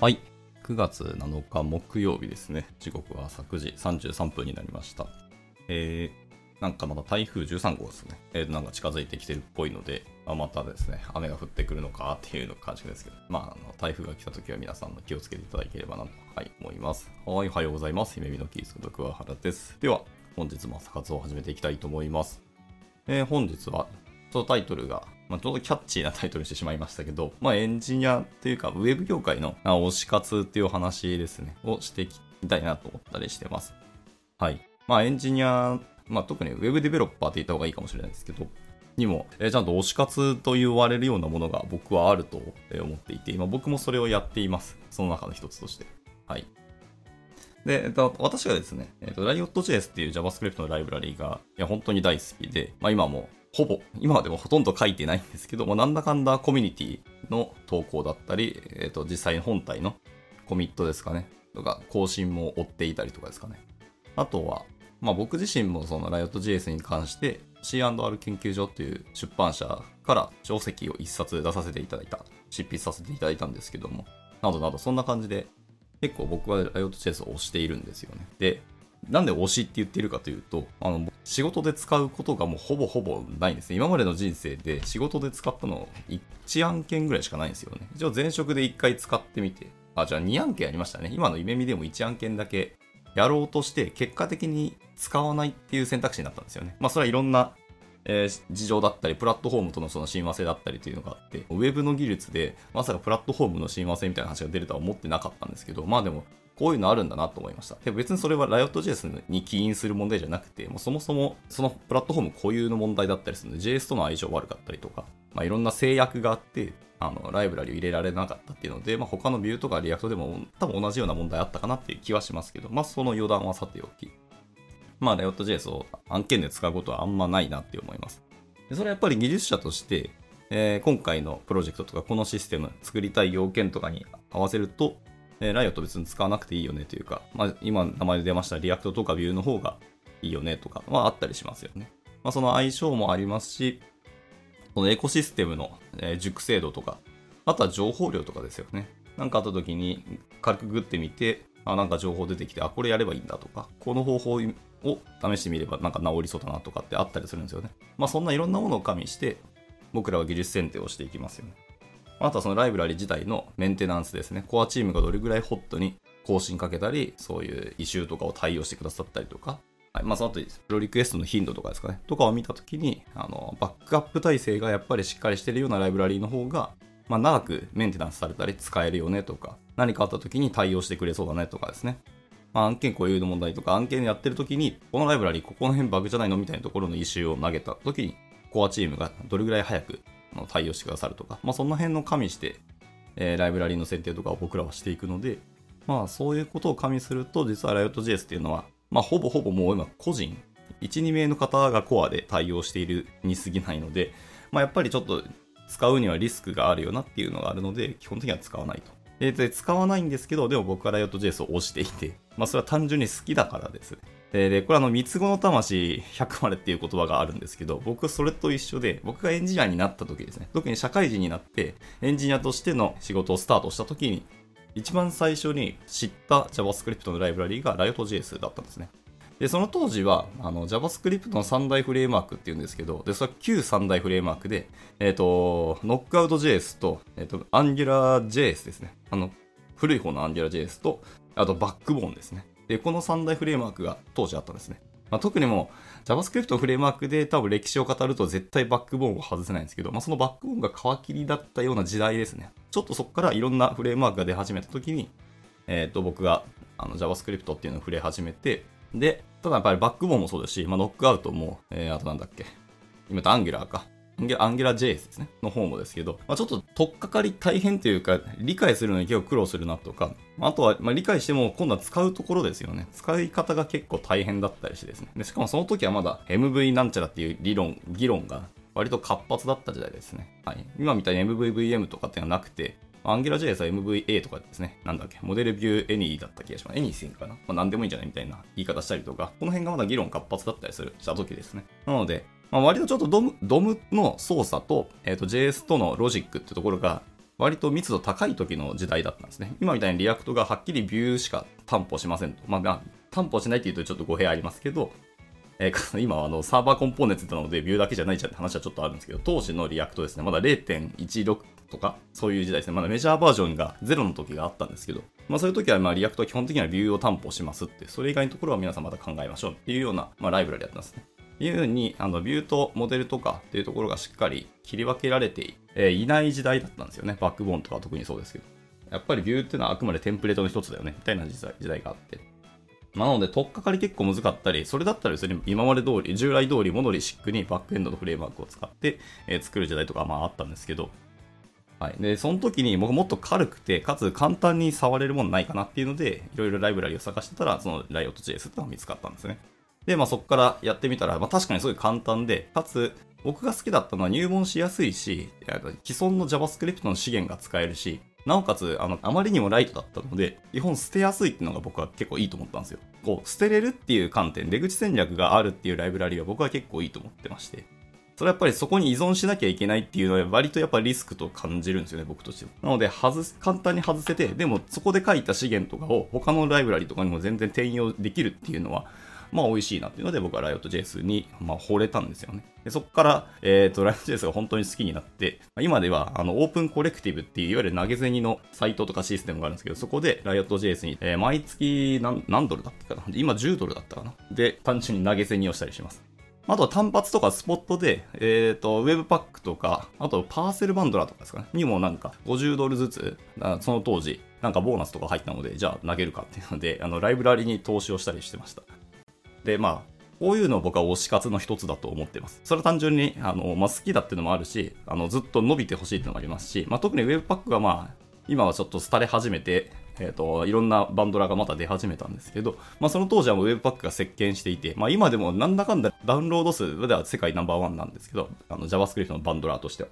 はい。9月7日木曜日ですね。時刻は昨時33分になりました。えー、なんかまだ台風13号ですね。えー、なんか近づいてきてるっぽいので、あまたですね、雨が降ってくるのかっていうの感じですけど、まあ、あの台風が来た時は皆さんの気をつけていただければなと、はい、思います。はい、おはようございます。姫美のキースこと桑原です。では、本日も朝活を始めていきたいと思います。えー本日は、ちょっとタイトルが、まあ、ちょうどキャッチーなタイトルしてしまいましたけど、まあ、エンジニアっていうか、ウェブ業界の推し活っていうお話ですね、をしていきたいなと思ったりしてます。はい。まあ、エンジニア、まあ、特にウェブデベロッパーって言った方がいいかもしれないですけど、にも、えーちゃんと推し活と言われるようなものが僕はあると思っていて、今僕もそれをやっています。その中の一つとして。はい。で、えっと、私がですね、えっと、Riot.js っていう JavaScript のライブラリーが、いや、本当に大好きで、まあ今も、ほぼ、今はでもほとんど書いてないんですけども、なんだかんだコミュニティの投稿だったり、えっと、実際本体のコミットですかね、とか、更新も追っていたりとかですかね。あとは、まあ僕自身もその Riot.js に関して C&R 研究所っていう出版社から書籍を一冊出させていただいた、執筆させていただいたんですけども、などなどそんな感じで結構僕は Riot.js を推しているんですよね。で、なんで推しって言ってるかというと、あの、仕事で使うことがもうほぼほぼないんですね。今までの人生で仕事で使ったの1案件ぐらいしかないんですよね。一応前職で1回使ってみて、あ、じゃあ2案件ありましたね。今の夢見でも1案件だけやろうとして、結果的に使わないっていう選択肢になったんですよね。まあそれはいろんなえー事情だったり、プラットフォームとのその親和性だったりというのがあって、ウェブの技術で、まさかプラットフォームの親和性みたいな話が出るとは思ってなかったんですけど、まあでも、こういうのあるんだなと思いました。で別にそれは Riot.js に起因する問題じゃなくて、もうそもそもそのプラットフォーム固有の問題だったりするので、JS との相性悪かったりとか、まあいろんな制約があって、あの、ライブラリを入れられなかったっていうので、まあ他の Vue とか React でも多分同じような問題あったかなっていう気はしますけど、まあその余談はさておき、まあ Riot.js を案件で使うことはあんまないなって思います。でそれはやっぱり技術者として、えー今回のプロジェクトとかこのシステム作りたい要件とかに合わせると、え、 Riot 別に使わなくていいよねというか、まあ、今名前で出ました React とか Vue の方がいいよねとかはあったりしますよね。まあ、その相性もありますし、このエコシステムの、え熟成度とか、あとは情報量とかですよね。なんかあった時に軽くグってみて、あ、なんか情報出てきて、あ、これやればいいんだとか、この方法を試してみればなんか治りそうだなとかってあったりするんですよね。まあそんないろんなものを加味して、僕らは技術選定をしていきますよね。あとはそのライブラリ自体のメンテナンスですね。コアチームがどれぐらいホットに更新かけたり、そういうイシューとかを対応してくださったりとか、はい、まあその後、プロリクエストの頻度とかですかね、とかを見たときに、あの、バックアップ体制がやっぱりしっかりしてるようなライブラリの方が、まあ長くメンテナンスされたり使えるよねとか、何かあったときに対応してくれそうだねとかですね。まあ、案件固有の問題とか案件やってるときに、このライブラリここの辺バグじゃないのみたいなところのイシューを投げたときに、コアチームがどれぐらい早くの対応してくださるとか、まあその辺の加味して、えーライブラリーの設定とかを僕らはしていくので、まあそういうことを加味すると、実は Riot.js っていうのは、まあほぼほぼもう今個人、1、2名の方がコアで対応しているに過ぎないので、まあやっぱりちょっと使うにはリスクがあるよなっていうのがあるので、基本的には使わないと。で、で使わないんですけど、でも僕は Riot.js を押していて、まあそれは単純に好きだからです。で、でこれあの、三つ子の魂100までっていう言葉があるんですけど、僕それと一緒で、僕がエンジニアになった時ですね、特に社会人になって、エンジニアとしての仕事をスタートした時に、一番最初に知った JavaScript のライブラリーが Riot.js だったんですね。で、その当時は、あの、JavaScript の三大フレームワークっていうんですけど、で、それは旧三大フレームワークで、えっ、と、Knockout.js と、えっ、と、AngularJS ですね。あの、古い方の AngularJS と、あと、バックボーンですね。で、この三大フレームワークが当時あったんですね。まあ、特にも、JavaScript のフレームワークで多分歴史を語ると絶対バックボーンを外せないんですけど、まあ、そのバックボーンが皮切りだったような時代ですね。ちょっとそこからいろんなフレームワークが出始めた時に、えっ、と、僕があの JavaScript っていうのを触れ始めて、で、ただやっぱりバックボーンもそうですし、まあ、ノックアウトも、えー、あとなんだっけ、今言った Angular か。アンギュラ JS ですね。の方もですけど、まあ、ちょっと取っかかり大変というか、理解するのに結構苦労するなとか、あとは、ま、理解しても今度は使うところですよね。使い方が結構大変だったりしてですね。でしかもその時はまだ MV なんちゃらっていう理論、議論が割と活発だった時代ですね。はい。今みたいに MVVM とかっていうのはなくて、AngularJS は MVA とかですね、なんだっけ、 Model View Any だった気がします。Anything かな？まあ、何でもいいんじゃないみたいな言い方したりとか、この辺がまだ議論活発だったりする、した時ですね。なので、まあ、割とちょっと DOM、DOM の操作と、えっ、と、JS とのロジックってところが、割と密度高い時の時代だったんですね。今みたいに React がはっきりビューしか担保しませんと。まあ、まあ、担保しないって言うとちょっと語弊ありますけど、えー、今はあの Server Components なのでビューだけじゃないじゃんって話はちょっとあるんですけど、当時の React ですね、まだ0.16とか、そういう時代ですね。まだメジャーバージョンが0の時があったんですけど、まあそういう時はまあ React は基本的にはビューを担保しますって、それ以外のところは皆さんまた考えましょうっていうような、まあ、ライブラリだったんですね。いうふうに、あの、ビューとモデルとかっていうところがしっかり切り分けられてい,、え、いない時代だったんですよね。バックボーンとか特にそうですけど。やっぱりビューっていうのはあくまでテンプレートの一つだよね、みたいな時代時代があって。なので、取っかかり結構難かったり、それだったら別に今まで通り、従来通りモノリシックにバックエンドのフレームワークを使って、えー、作る時代とかまああったんですけど、はい。で、その時に僕もっと軽くて、かつ簡単に触れるものないかなっていうので、いろいろライブラリを探してたら、そのライオット JS っていうのが見つかったんですね。で、まあそこからやってみたら、まあ確かにすごい簡単で、かつ、僕が好きだったのは入門しやすいし、既存の JavaScript の資源が使えるし、なおかつ、あの、あまりにもライトだったので、基本捨てやすいっていうのが僕は結構いいと思ったんですよ。こう、捨てれるっていう観点、出口戦略があるっていうライブラリは僕は結構いいと思ってまして。それはやっぱりそこに依存しなきゃいけないっていうのは割とやっぱリスクと感じるんですよね、僕としては。なので、外す、簡単に外せて、でもそこで書いた資源とかを他のライブラリとかにも全然転用できるっていうのは、まあ美味しいなっていうので僕はライオット JS に、まあ、惚れたんですよね。でそこから、えっ、ー、と、ライオット JS が本当に好きになって、今ではあのオープンコレクティブっていういわゆる投げ銭のサイトとかシステムがあるんですけど、そこでライオット JS に、えー、毎月何何ドルだったかな？今10ドルだったかな？で、単純に投げ銭をしたりします。あとは単発とかスポットで、えっ、ー、と、ウェブパックとか、あとパーセルバンドラとかですかね、にもなんか50ドルずつ、その当時、なんかボーナスとか入ったので、じゃあ投げるかっていうので、あの、ライブラリに投資をしたりしてました。で、まあ、こういうのを僕は推し活の一つだと思ってます。それは単純に、あの、まあ、好きだっていうのもあるし、あの、ずっと伸びてほしいっていうのもありますし、まあ、特に Webpack はまあ、今はちょっと廃れ始めて、えっ、ー、と、いろんなバンドラがまた出始めたんですけど、まあ、その当時はもう Webpack が席巻していて、まあ、今でもなんだかんだダウンロード数では世界ナンバーワンなんですけど、あの、JavaScript のバンドラーとしては。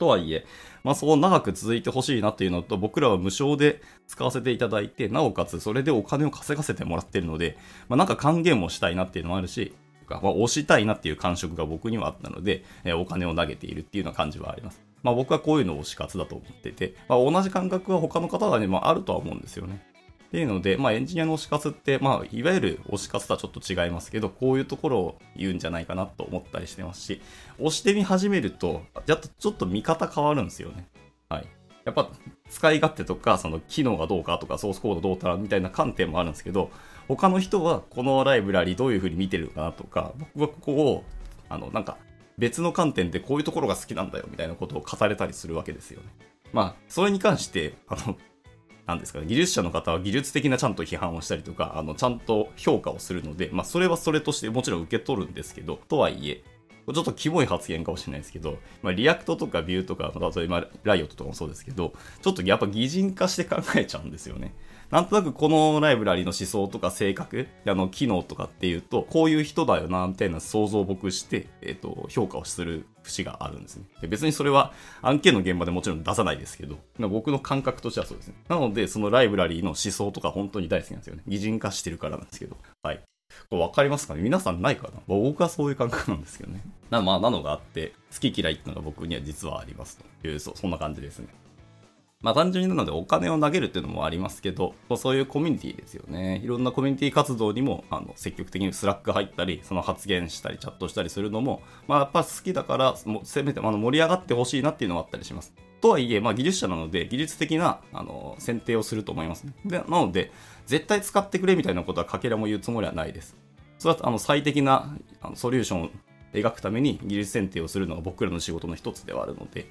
とはいえ、まあそう長く続いてほしいなっていうのと、僕らは無償で使わせていただいて、なおかつそれでお金を稼がせてもらってるので、まあなんか還元もしたいなっていうのもあるし、まあ、押したいなっていう感触が僕にはあったので、えー、お金を投げているっていうような感じはあります。まあ僕はこういうのを推し活だと思ってて、まあ同じ感覚は他の方がね、まああるとは思うんですよね。っていうので、まあ、エンジニアの推し活って、まあ、いわゆる推し活とはちょっと違いますけど、こういうところを言うんじゃないかなと思ったりしてますし、押してみ始めると、やっとちょっと見方変わるんですよね。はい。やっぱ、使い勝手とか、その機能がどうかとか、ソースコードどうかみたいな観点もあるんですけど、他の人はこのライブラリどういう風に見てるのかなとか、僕はここを、あの、なんか、別の観点でこういうところが好きなんだよみたいなことを語れたりするわけですよね。まあ、それに関して、あの、なんですかね、技術者の方は技術的なちゃんと批判をしたりとか、あの、ちゃんと評価をするので、まあ、それはそれとしてもちろん受け取るんですけど、とはいえ、ちょっとキモい発言かもしれないですけど、まあ、 React とか Vue とか、例えば Riot とかもそうですけど、ちょっとやっぱ擬人化して考えちゃうんですよね。なんとなくこのライブラリの思想とか性格、あの、機能とかっていうと、こういう人だよな、みたいな想像を僕して、えっ、ー、と、評価をする節があるんですね。で別にそれは案件の現場でもちろん出さないですけど、僕の感覚としてはそうですね。なので、そのライブラリーの思想とか本当に大好きなんですよね。擬人化してるからなんですけど。はい。これ分かりますかね？皆さんないかな？僕はそういう感覚なんですけどね。なまあ、なのがあって、好き嫌いっていうのが僕には実はありますという、そそんな感じですね。まあ単純になのでお金を投げるっていうのもありますけど、そういうコミュニティですよね。いろんなコミュニティ活動にもあの積極的に Slack 入ったり、その発言したり、チャットしたりするのも、まあやっぱ好きだから、もせめてあの盛り上がってほしいなっていうのもあったりします。とはいえ、まあ技術者なので、技術的なあの選定をすると思いますね。でなので、絶対使ってくれみたいなことはかけらも言うつもりはないです。それはあの最適なソリューションを描くために技術選定をするのが僕らの仕事の一つではあるので、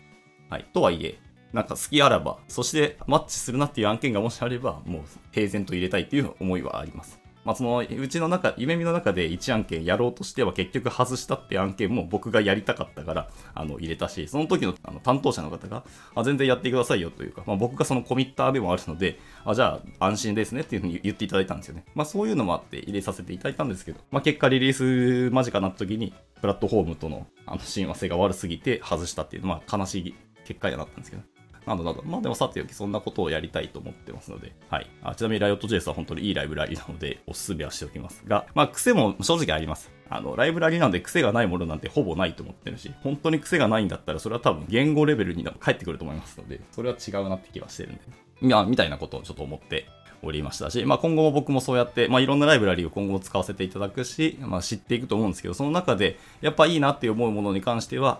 はい。とはいえ、なんか好きあらば、そしてマッチするなっていう案件がもしあれば、もう平然と入れたいっていう思いはあります。まあ、そのうちの中、夢見の中で1案件やろうとしては結局外したって案件も僕がやりたかったからあの入れたし、その時のあの担当者の方があ全然やってくださいよというか、まあ、僕がそのコミッターでもあるので、あじゃあ安心ですねっていうふうに言っていただいたんですよね。まあそういうのもあって入れさせていただいたんですけど、まあ結果リリース間近なった時にプラットフォームとのあの親和性が悪すぎて外したっていう、まあ悲しい結果になったんですけど。などなど。まあでもさておきそんなことをやりたいと思ってますので、はい。あちなみに Riot.js は本当にいいライブラリなので、おすすめはしておきますが、まあ癖も正直あります。あの、ライブラリなんで癖がないものなんてほぼないと思ってるし、本当に癖がないんだったら、それは多分言語レベルに返ってくると思いますので、それは違うなって気はしてるんで、いや、みたいなことをちょっと思っておりましたし、まあ、今後も僕もそうやって、まあ、いろんなライブラリを今後も使わせていただくし、まあ、知っていくと思うんですけど、その中で、やっぱいいなって思うものに関しては、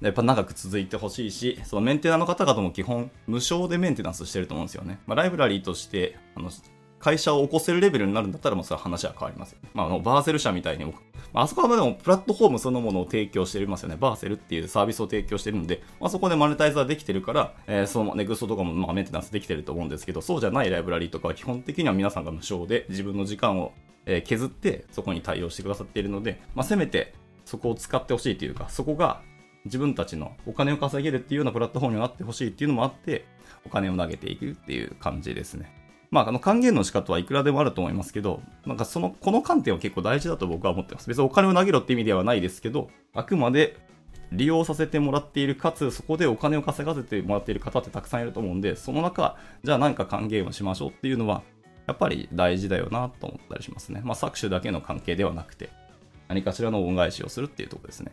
やっぱ長く続いてほしいし、そのメンテナーの方々も基本無償でメンテナンスしてると思うんですよね。まあ、ライブラリーとして、あの、会社を起こせるレベルになるんだったら、もうそれは話は変わりますよね。まあ、あの、バーセル社みたいに、まあ、あそこはでもプラットフォームそのものを提供してますよね。バーセルっていうサービスを提供してるんで、まあ、そこでマネタイズはできてるから、えー、そのネクストとかもまあメンテナンスできてると思うんですけど、そうじゃないライブラリーとかは基本的には皆さんが無償で自分の時間を削ってそこに対応してくださっているので、まあ、せめてそこを使ってほしいというか、そこが自分たちのお金を稼げるっていうようなプラットフォームになってほしいっていうのもあって、お金を投げていくっていう感じですね。まあ、あの還元の仕方はいくらでもあると思いますけど、なんかその、この観点は結構大事だと僕は思ってます。別にお金を投げろって意味ではないですけど、あくまで利用させてもらっている、かつそこでお金を稼がせてもらっている方ってたくさんいると思うんで、その中、じゃあ何か還元をしましょうっていうのは、やっぱり大事だよなと思ったりしますね。まあ、搾取だけの関係ではなくて、何かしらの恩返しをするっていうところですね。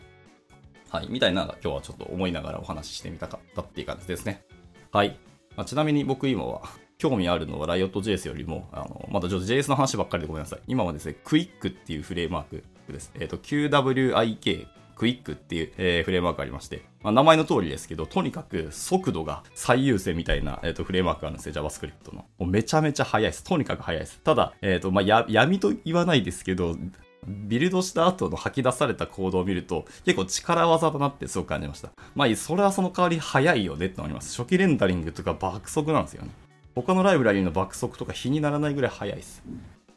はい、みたいな今日はちょっと思いながらお話ししてみたかったっていう感じですね。はい。まあ、ちなみに僕今は 興味あるのは Riot.js よりも、あの、まだちょっと JS の話ばっかりでごめんなさい。今はですね、Quick っていうフレームワークです。えっ、ー、と、QWIK、クイックっていう、えー、フレームワークありまして、まあ、名前の通りですけど、とにかく速度が最優先みたいな、えーと、フレームワークがあるんですよ、JavaScript の。もうめちゃめちゃ速いです。とにかく速いです。ただ、えっ、ー、と、まあ、闇と言わないですけど、ビルドした後の吐き出されたコードを見ると、結構力技だなってすごく感じました。まあ、それはその代わり早いよねって思います。初期レンダリングとか爆速なんですよね。他のライブラリーの爆速とか比にならないぐらい早いです。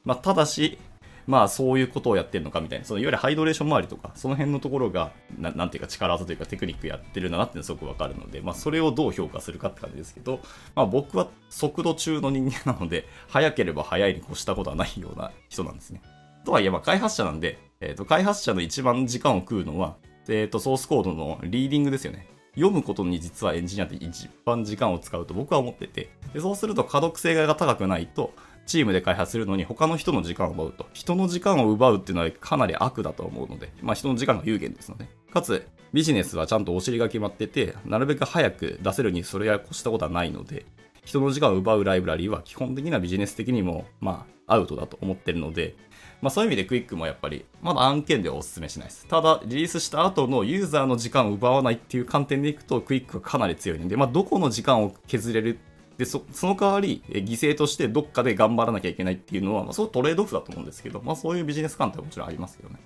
まあ、ただし、まあそういうことをやってるのかみたいな、そのいわゆるハイドレーション周りとか、その辺のところが、ななんていうか力技というかテクニックやってるんだなっていうのすごくわかるので、まあそれをどう評価するかって感じですけど、まあ僕は速度中の人間なので、早ければ早いに越したことはないような人なんですね。とはいえ、まあ開発者なんで、え、ー、と、開発者の一番時間を食うのは、えっ、ー、と、ソースコードのリーディングですよね。読むことに実はエンジニアって一番時間を使うと僕は思ってて、でそうすると可読性が高くないと、チームで開発するのに他の人の時間を奪うと。人の時間を奪うっていうのはかなり悪だと思うので、まあ人の時間が有限ですので。かつ、ビジネスはちゃんとお尻が決まってて、なるべく早く出せるにそれや越したことはないので、人の時間を奪うライブラリーは基本的にはビジネス的にも、まあ、アウトだと思ってるので、まあそういう意味でクイックもやっぱり、まだ案件ではお勧めしないです。ただ、リリースした後のユーザーの時間を奪わないっていう観点でいくと、クイックはかなり強いので、まあどこの時間を削れる？でその代わり、犠牲としてどっかで頑張らなきゃいけないっていうのは、まあ、そうトレードオフだと思うんですけど、まあ、そういうビジネス観点はもちろんありますけどね。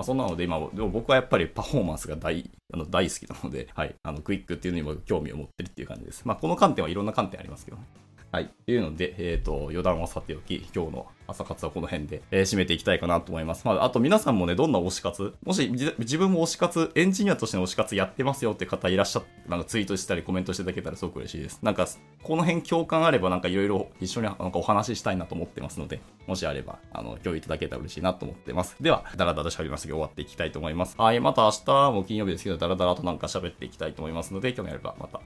まあ、そんなので今、でも僕はやっぱりパフォーマンスが大あの大好きなので、はい。あの、クイックっていうのにも興味を持ってるっていう感じです。まあ、この観点はいろんな観点ありますけどね。はい。というので、えっ、ー、と、余談はさておき、今日の朝活はこの辺で、えー、締めていきたいかなと思います。まあ、あと皆さんもね、どんな推し活、もし自分も推し活、エンジニアとしての推し活やってますよって方いらっしゃって、なんかツイートしたりコメントしていただけたらすごく嬉しいです。なんか、この辺共感あればなんかいろいろ一緒になんかお話ししたいなと思ってますので、もしあれば、あの、共有いただけたら嬉しいなと思ってます。では、だらだら喋りましたけど終わっていきたいと思います。はい、また明日も金曜日ですけど、だらだらとなんか喋っていきたいと思いますので、興味あればまた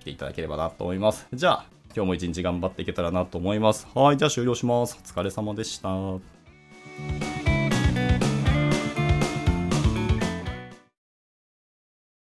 来ていただければなと思います。じゃあ、今日も一日頑張っていけたらなと思います。はい、じゃあ終了します。お疲れ様でした。